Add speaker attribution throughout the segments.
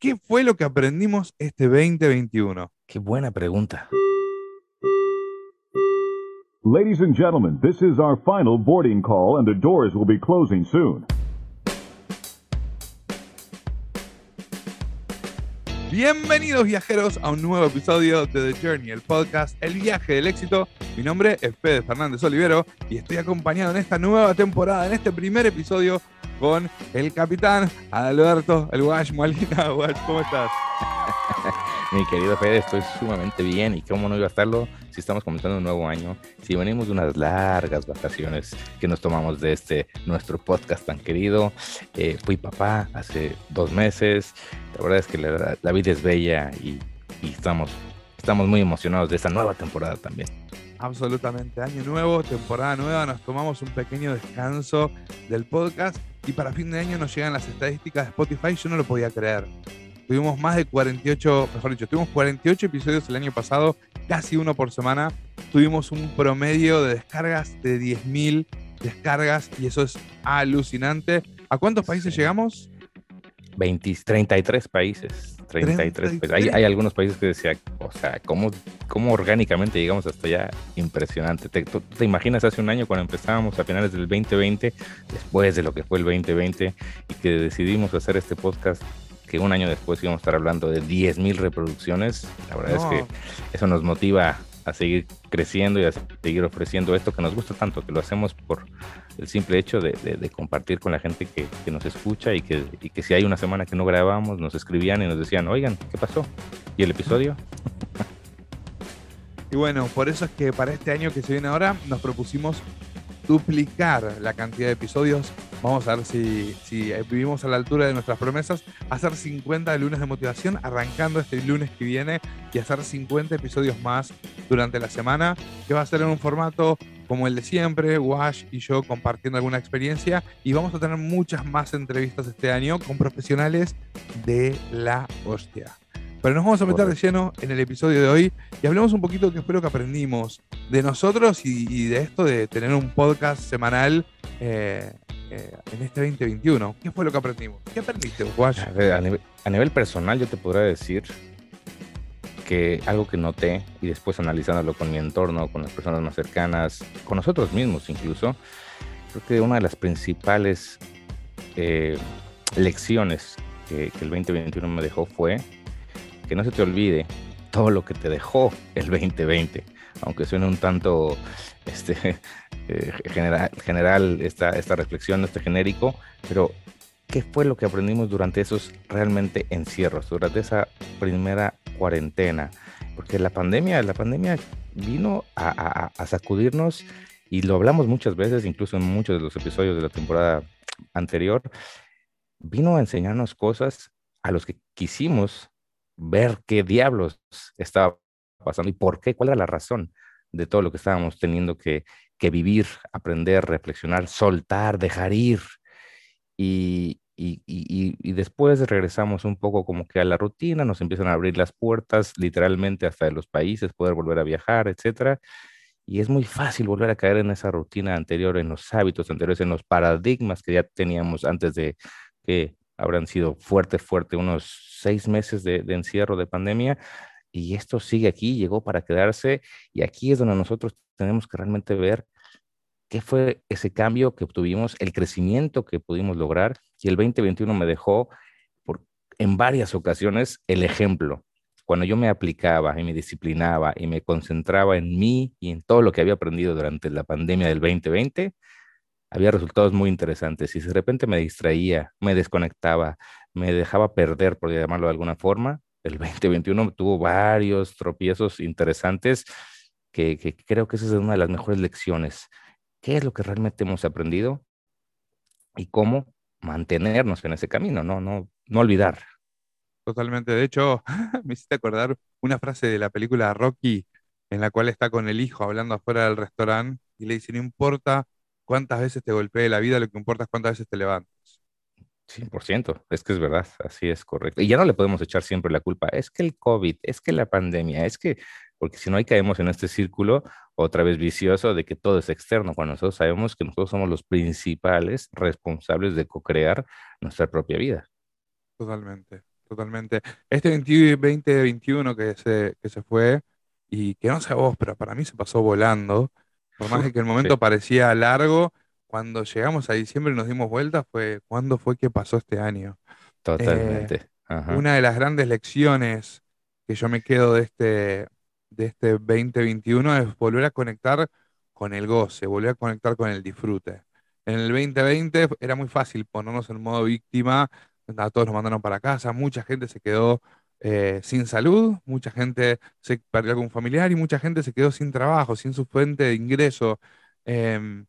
Speaker 1: ¿Qué fue lo que aprendimos este 2021?
Speaker 2: Qué buena pregunta.
Speaker 3: Ladies and gentlemen, this is our final boarding call and the doors will be closing soon.
Speaker 1: Bienvenidos viajeros a un nuevo episodio de The Journey, el podcast El viaje del éxito. Mi nombre es Fede Fernández Olivero y estoy acompañado en esta nueva temporada, en este primer episodio, con el capitán Alberto, el Wash Molina. ¿cómo estás?
Speaker 2: Mi querido Fede, estoy sumamente bien y cómo no iba a estarlo si estamos comenzando un nuevo año, si venimos de unas largas vacaciones que nos tomamos de este nuestro podcast tan querido. Eh, fui papá hace dos meses, la verdad es que la, vida es bella y, estamos, estamos muy emocionados de esta nueva temporada también.
Speaker 1: Absolutamente, año nuevo, temporada nueva, nos tomamos un pequeño descanso del podcast y para fin de año nos llegan las estadísticas de Spotify, yo no lo podía creer. Tuvimos más de 48, mejor dicho, tuvimos 48 episodios el año pasado, casi uno por semana. Tuvimos un promedio de descargas de 10.000 descargas y eso es alucinante. ¿A cuántos países llegamos?
Speaker 2: 20, 33 países. 33, Hay, hay, algunos países que decía, o sea, ¿cómo, ¿cómo orgánicamente llegamos hasta allá? Impresionante. ¿Te, te imaginas hace un año cuando empezábamos a finales del 2020, después de lo que fue el 2020, y que decidimos hacer este podcast que un año después íbamos a estar hablando de 10.000 reproducciones. La verdad es que eso nos motiva a seguir creciendo y a seguir ofreciendo esto que nos gusta tanto, que lo hacemos por el simple hecho de, compartir con la gente que, nos escucha y que, y que, si hay una semana que no grabamos, nos escribían y nos decían, oigan, ¿qué pasó? ¿Y el episodio?
Speaker 1: Y bueno, por eso es que para este año que se viene ahora nos propusimos duplicar la cantidad de episodios. Vamos a ver si, si vivimos a la altura de nuestras promesas. Hacer 50 de lunes de motivación, arrancando este lunes que viene, y hacer 50 episodios más durante la semana, que va a ser en un formato como el de siempre, Wash y yo compartiendo alguna experiencia. Y vamos a tener muchas más entrevistas este año con profesionales de la hostia. Pero nos vamos a meter de lleno en el episodio de hoy y hablemos un poquito que espero que aprendimos de nosotros y, de esto de tener un podcast semanal eh, eh, en este 2021. ¿Qué fue lo que aprendimos? ¿Qué aprendiste?
Speaker 2: A, a nivel personal, yo te podría decir que algo que noté y después analizándolo con mi entorno, con las personas más cercanas, con nosotros mismos incluso, creo que una de las principales eh, lecciones que, que, el 2021 me dejó fue que no se te olvide todo lo que te dejó el 2020, aunque suene un tanto este, eh, general, general esta, esta reflexión, este genérico, pero ¿qué fue lo que aprendimos durante esos realmente encierros, durante esa primera cuarentena? Porque la pandemia, la pandemia vino a, a sacudirnos y lo hablamos muchas veces, incluso en muchos de los episodios de la temporada anterior, vino a enseñarnos cosas a los que quisimos ver qué diablos estaba pasando y por qué, cuál era la razón de todo lo que estábamos teniendo que, vivir, aprender, reflexionar, soltar, dejar ir. Y, y, después regresamos un poco como que a la rutina, nos empiezan a abrir las puertas literalmente hasta de los países, poder volver a viajar, etcétera. Y es muy fácil volver a caer en esa rutina anterior, en los hábitos anteriores, en los paradigmas que ya teníamos antes de que habrán sido fuerte, fuerte, unos seis meses de, encierro de pandemia, y esto sigue aquí, llegó para quedarse, y aquí es donde nosotros tenemos que realmente ver qué fue ese cambio que obtuvimos, el crecimiento que pudimos lograr, y el 2021 me dejó por, en varias ocasiones el ejemplo. Cuando yo me aplicaba y me disciplinaba y me concentraba en mí y en todo lo que había aprendido durante la pandemia del 2020, había resultados muy interesantes. Y si de repente me distraía, me desconectaba, me dejaba perder, por llamarlo de alguna forma, el 2021 tuvo varios tropiezos interesantes que, creo que esa es una de las mejores lecciones. ¿Qué es lo que realmente hemos aprendido? Y cómo mantenernos en ese camino, no, no, no olvidar.
Speaker 1: Totalmente. De hecho, me hiciste acordar una frase de la película Rocky, en la cual está con el hijo hablando afuera del restaurante y le dice, no importa cuántas veces te golpee la vida, lo que importa es cuántas veces te levantas.
Speaker 2: 100%, es que es verdad, así es correcto. Y ya no le podemos echar siempre la culpa, es que el COVID, es que la pandemia, es que, porque si no ahí caemos en este círculo otra vez vicioso de que todo es externo, cuando nosotros sabemos que nosotros somos los principales responsables de co-crear nuestra propia vida.
Speaker 1: Totalmente. totalmente. Este 2021 que se, que se fue, y que no sé vos, pero para mí se pasó volando, por más que el momento parecía largo, cuando llegamos a diciembre y nos dimos vuelta, fue cuándo fue que pasó este año.
Speaker 2: Totalmente.
Speaker 1: Eh, una de las grandes lecciones que yo me quedo de este, de este 2021 es volver a conectar con el goce, volver a conectar con el disfrute. En el 2020 era muy fácil ponernos en modo víctima, a todos nos mandaron para casa, mucha gente se quedó eh, sin salud, mucha gente se perdió algún familiar y mucha gente se quedó sin trabajo, sin su fuente de ingreso. Em,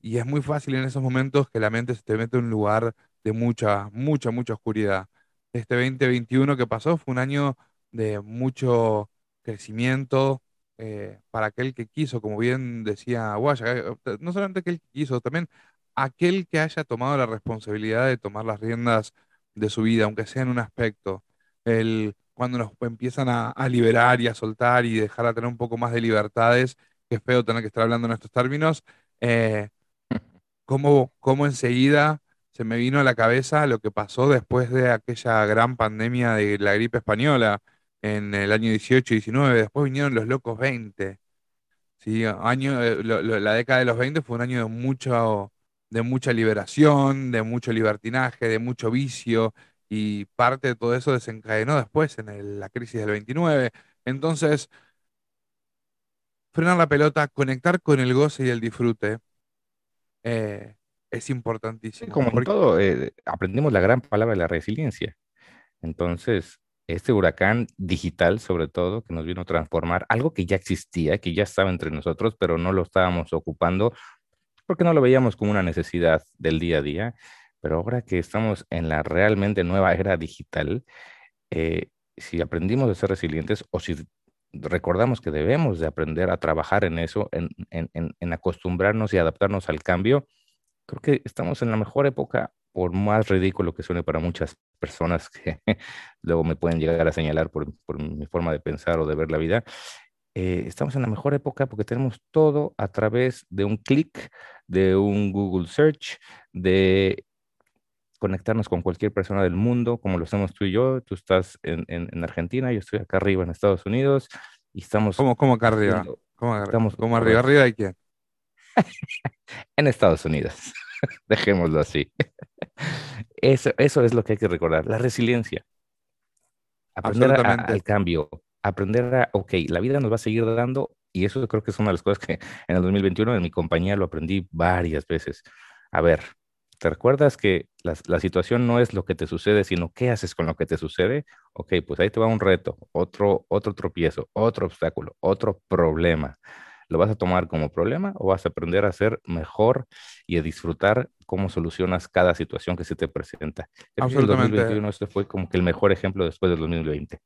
Speaker 1: y es muy fácil en esos momentos que la mente se te mete en un lugar de mucha, mucha, mucha oscuridad. Este 2021 que pasó fue un año de mucho crecimiento eh, para aquel que quiso, como bien decía Guaya, eh, no solamente aquel que quiso, también aquel que haya tomado la responsabilidad de tomar las riendas de su vida, aunque sea en un aspecto. El, cuando nos empiezan a, liberar y a soltar y dejar a tener un poco más de libertades, que es feo tener que estar hablando en estos términos, eh, cómo, cómo enseguida se me vino a la cabeza lo que pasó después de aquella gran pandemia de la gripe española en el año 18 y 19, después vinieron los locos 20. ¿sí? Año, eh, la década de los 20 fue un año de, mucho, de mucha liberación, de mucho libertinaje, de mucho vicio, y parte de todo eso desencadenó después en la crisis del 29. Entonces, frenar la pelota, conectar con el goce y el disfrute eh, es importantísimo.
Speaker 2: como en todo, eh, aprendimos la gran palabra de la resiliencia. Entonces, este huracán digital, sobre todo, que nos vino a transformar algo que ya existía, que ya estaba entre nosotros, pero no lo estábamos ocupando porque no lo veíamos como una necesidad del día a día. Pero ahora que estamos en la realmente nueva era digital, eh, si aprendimos a ser resilientes o si recordamos que debemos de aprender a trabajar en eso, en, en acostumbrarnos y adaptarnos al cambio, creo que estamos en la mejor época por más ridículo que suene para muchas personas que luego me pueden llegar a señalar por, mi forma de pensar o de ver la vida, eh, estamos en la mejor época porque tenemos todo a través de un clic, de un Google Search, de conectarnos con cualquier persona del mundo, como lo hacemos tú y yo. Tú estás en, Argentina, yo estoy acá arriba en Estados Unidos y estamos...
Speaker 1: ¿Cómo, cómo acá arriba? ¿Cómo, estamos, ¿Cómo arriba? ¿Arriba de quién?
Speaker 2: en Estados Unidos. Dejémoslo así. Eso, eso es lo que hay que recordar, la resiliencia. Aprender al cambio, aprender a, ok, la vida nos va a seguir dando, y eso creo que es una de las cosas que en el 2021 en mi compañía lo aprendí varias veces. A ver, ¿te recuerdas que la, la, situación no es lo que te sucede, sino qué haces con lo que te sucede? Ok, pues ahí te va un reto, otro, otro tropiezo, otro obstáculo, otro problema. ¿Lo vas a tomar como problema o vas a aprender a ser mejor y a disfrutar cómo solucionas cada situación que se te presenta? Absolutamente. el 2021 este fue como que el mejor ejemplo después del 2020.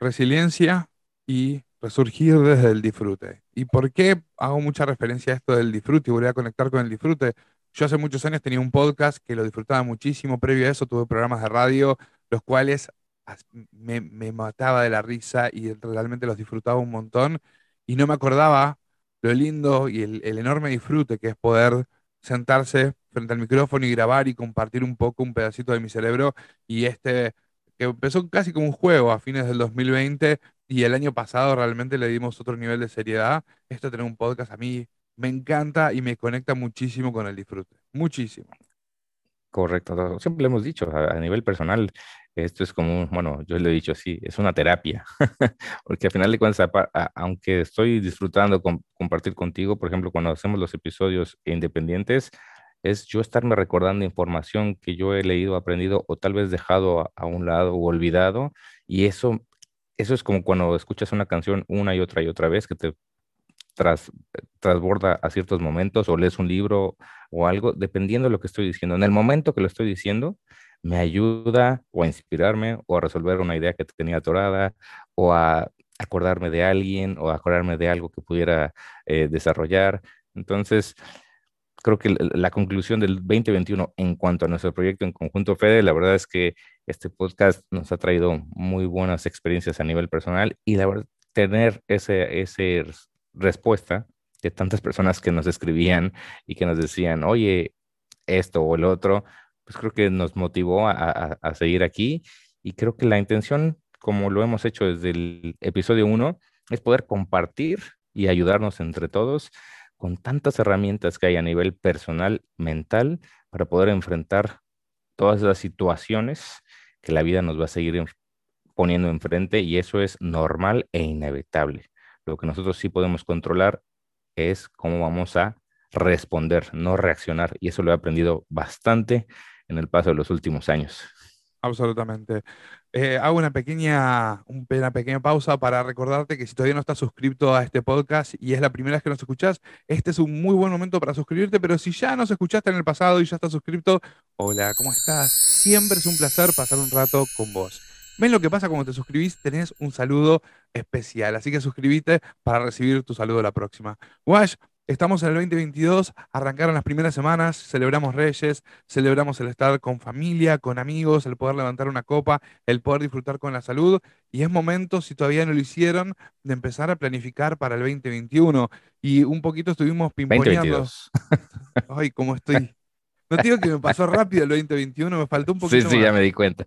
Speaker 1: Resiliencia y resurgir desde el disfrute. ¿Y por qué hago mucha referencia a esto del disfrute y voy a conectar con el disfrute? Yo hace muchos años tenía un podcast que lo disfrutaba muchísimo. Previo a eso tuve programas de radio, los cuales me, me mataba de la risa y realmente los disfrutaba un montón. Y no me acordaba lo lindo y el, enorme disfrute que es poder sentarse frente al micrófono y grabar y compartir un poco, un pedacito de mi cerebro. Y este, que empezó casi como un juego a fines del 2020 y el año pasado realmente le dimos otro nivel de seriedad. Esto tener un podcast a mí me encanta y me conecta muchísimo con el disfrute. Muchísimo.
Speaker 2: Correcto, siempre hemos dicho, a, nivel personal, esto es como, bueno, yo le he dicho así, es una terapia, porque al final de cuentas, aunque estoy disfrutando con, compartir contigo, por ejemplo, cuando hacemos los episodios independientes, es yo estarme recordando información que yo he leído, aprendido o tal vez dejado a, un lado o olvidado, y eso, eso es como cuando escuchas una canción una y otra y otra vez que te tras, transborda a ciertos momentos o lees un libro o algo, dependiendo de lo que estoy diciendo. En el momento que lo estoy diciendo, me ayuda o a inspirarme o a resolver una idea que tenía atorada o a acordarme de alguien o acordarme de algo que pudiera eh, desarrollar. Entonces, creo que la conclusión del 2021 en cuanto a nuestro proyecto en conjunto Fede, la verdad es que este podcast nos ha traído muy buenas experiencias a nivel personal y la verdad, tener ese, ese respuesta de tantas personas que nos escribían y que nos decían, oye, esto o el otro, pues creo que nos motivó a, seguir aquí Y creo que la intención, como lo hemos hecho desde el episodio 1, es poder compartir y ayudarnos entre todos con tantas herramientas que hay a nivel personal, mental, para poder enfrentar todas las situaciones que la vida nos va a seguir poniendo enfrente y eso es normal e inevitable. Lo que nosotros sí podemos controlar es cómo vamos a responder, no reaccionar. Y eso lo he aprendido bastante en el paso de los últimos años.
Speaker 1: Absolutamente. Eh, hago una pequeña, una pequeña pausa para recordarte que si todavía no estás suscrito a este podcast y es la primera vez que nos escuchás, este es un muy buen momento para suscribirte, pero si ya nos escuchaste en el pasado y ya estás suscrito, hola, ¿cómo estás? Siempre es un placer pasar un rato con vos. ¿Ven lo que pasa cuando te suscribís? Tenés un saludo especial, así que suscríbete para recibir tu saludo la próxima. Wash, Estamos en el 2022, arrancaron las primeras semanas, celebramos Reyes, celebramos el estar con familia, con amigos, el poder levantar una copa, el poder disfrutar con la salud. Y es momento, si todavía no lo hicieron, de empezar a planificar para el 2021. Y un poquito estuvimos pimponeando. Ay, cómo estoy. No digo que me pasó rápido el 2021, me faltó un poquito.
Speaker 2: Sí, sí, ya me di cuenta.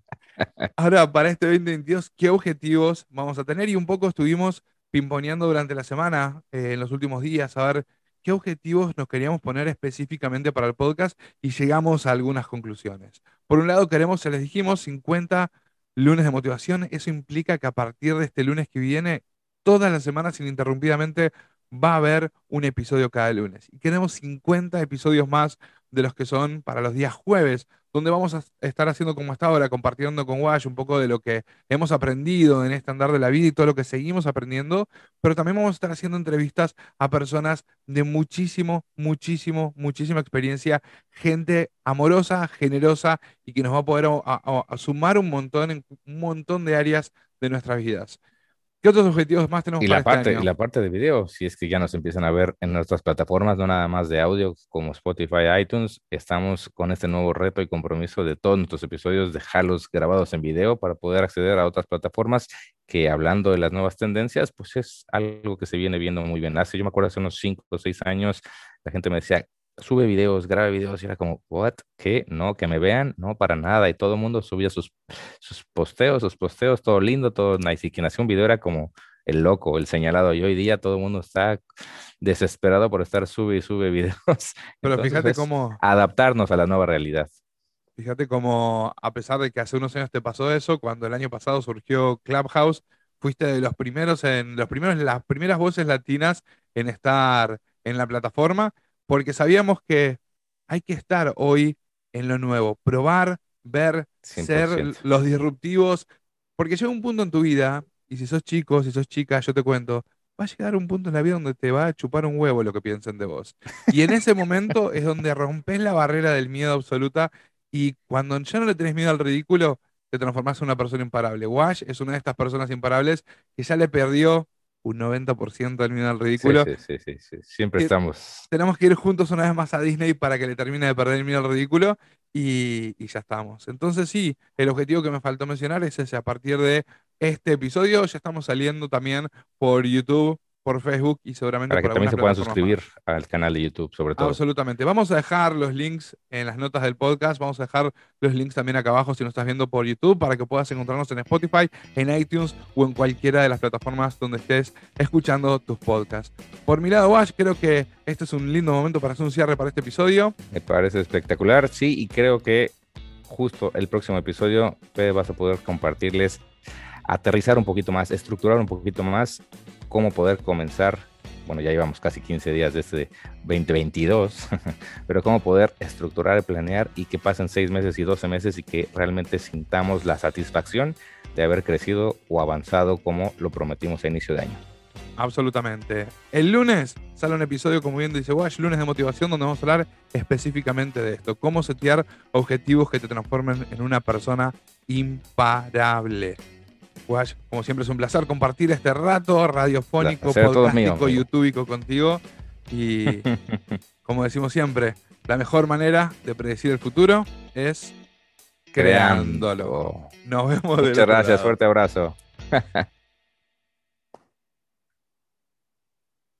Speaker 1: Ahora, para este 2022, ¿qué objetivos vamos a tener? Y un poco estuvimos pimponeando durante la semana, eh, en los últimos días, a ver qué objetivos nos queríamos poner específicamente para el podcast y llegamos a algunas conclusiones. Por un lado, queremos, se les dijimos, 50 lunes de motivación. Eso implica que a partir de este lunes que viene, todas las semanas ininterrumpidamente va a haber un episodio cada lunes. Y queremos 50 episodios más de los que son para los días jueves, donde vamos a estar haciendo como hasta ahora, compartiendo con Wash un poco de lo que hemos aprendido en este andar de la vida y todo lo que seguimos aprendiendo, pero también vamos a estar haciendo entrevistas a personas de muchísimo, muchísimo, muchísima experiencia, gente amorosa, generosa y que nos va a poder sumar un montón en un montón de áreas de nuestras vidas. ¿Qué otros objetivos más tenemos
Speaker 2: y
Speaker 1: para
Speaker 2: la parte,
Speaker 1: este año?
Speaker 2: Y la parte de video, si es que ya nos empiezan a ver en nuestras plataformas, no nada más de audio como Spotify, iTunes, estamos con este nuevo reto y compromiso de todos nuestros episodios, dejarlos grabados en video para poder acceder a otras plataformas que hablando de las nuevas tendencias, pues es algo que se viene viendo muy bien. Hace, yo me acuerdo hace unos 5 o 6 años, la gente me decía, sube videos, graba videos, y era como, ¿what? ¿Qué? No, que me vean, no, para nada. Y todo el mundo subía sus, sus posteos, sus posteos, todo lindo, todo nice. Y quien hacía un video era como el loco, el señalado. Y hoy día todo el mundo está desesperado por estar sube y sube videos.
Speaker 1: Pero
Speaker 2: Entonces,
Speaker 1: fíjate cómo,
Speaker 2: Adaptarnos a la nueva realidad.
Speaker 1: fíjate cómo, a pesar de que hace unos años te pasó eso, cuando el año pasado surgió Clubhouse, fuiste de los primeros en los primeros, las primeras voces latinas en estar en la plataforma, porque sabíamos que hay que estar hoy en lo nuevo, probar, ver, ser
Speaker 2: 100%.
Speaker 1: los disruptivos, porque llega un punto en tu vida, y si sos chico, si sos chica, yo te cuento, va a llegar un punto en la vida donde te va a chupar un huevo lo que piensen de vos. Y en ese momento es donde rompes la barrera del miedo absoluta y cuando ya no le tenés miedo al ridículo, te transformás en una persona imparable. Wash es una de estas personas imparables que ya le perdió un 90% del miedo al
Speaker 2: Sí,
Speaker 1: ridículo.
Speaker 2: sí, sí, sí, sí. Siempre
Speaker 1: Que-
Speaker 2: estamos.
Speaker 1: Tenemos que ir juntos una vez más a Disney para que le termine de perder el miedo al ridículo y, y ya estamos. Entonces sí, el objetivo que me faltó mencionar es ese. A partir de este episodio ya estamos saliendo también por YouTube, por Facebook y seguramente
Speaker 2: Para que
Speaker 1: por
Speaker 2: también se puedan
Speaker 1: más.
Speaker 2: suscribir al canal de YouTube, sobre todo.
Speaker 1: Absolutamente. Vamos a dejar los links en las notas del podcast. Vamos a dejar los links también acá abajo si nos estás viendo por YouTube para que puedas encontrarnos en Spotify, en iTunes o en cualquiera de las plataformas donde estés escuchando tus podcasts. Por mi lado, Wash, creo que este es un lindo momento para hacer un cierre para este episodio.
Speaker 2: Me parece espectacular, sí, y creo que justo el próximo episodio vas a poder compartirles, aterrizar un poquito más, estructurar un poquito más cómo poder comenzar. Bueno, ya llevamos casi 15 días de este 2022, pero cómo poder estructurar y planear y que pasen 6 meses y 12 meses y que realmente sintamos la satisfacción de haber crecido o avanzado como lo prometimos a inicio de año.
Speaker 1: Absolutamente. El lunes sale un episodio, como bien dice Wash, lunes de motivación, donde vamos a hablar específicamente de esto. Cómo setear objetivos que te transformen en una persona imparable. Wash, como siempre es un placer compartir este rato radiofónico, podcastico,
Speaker 2: amigo.
Speaker 1: youtubeico contigo. Y como decimos siempre, la mejor manera de predecir el futuro es creándolo. Nos vemos
Speaker 2: Muchas gracias,
Speaker 1: lado.
Speaker 2: fuerte abrazo.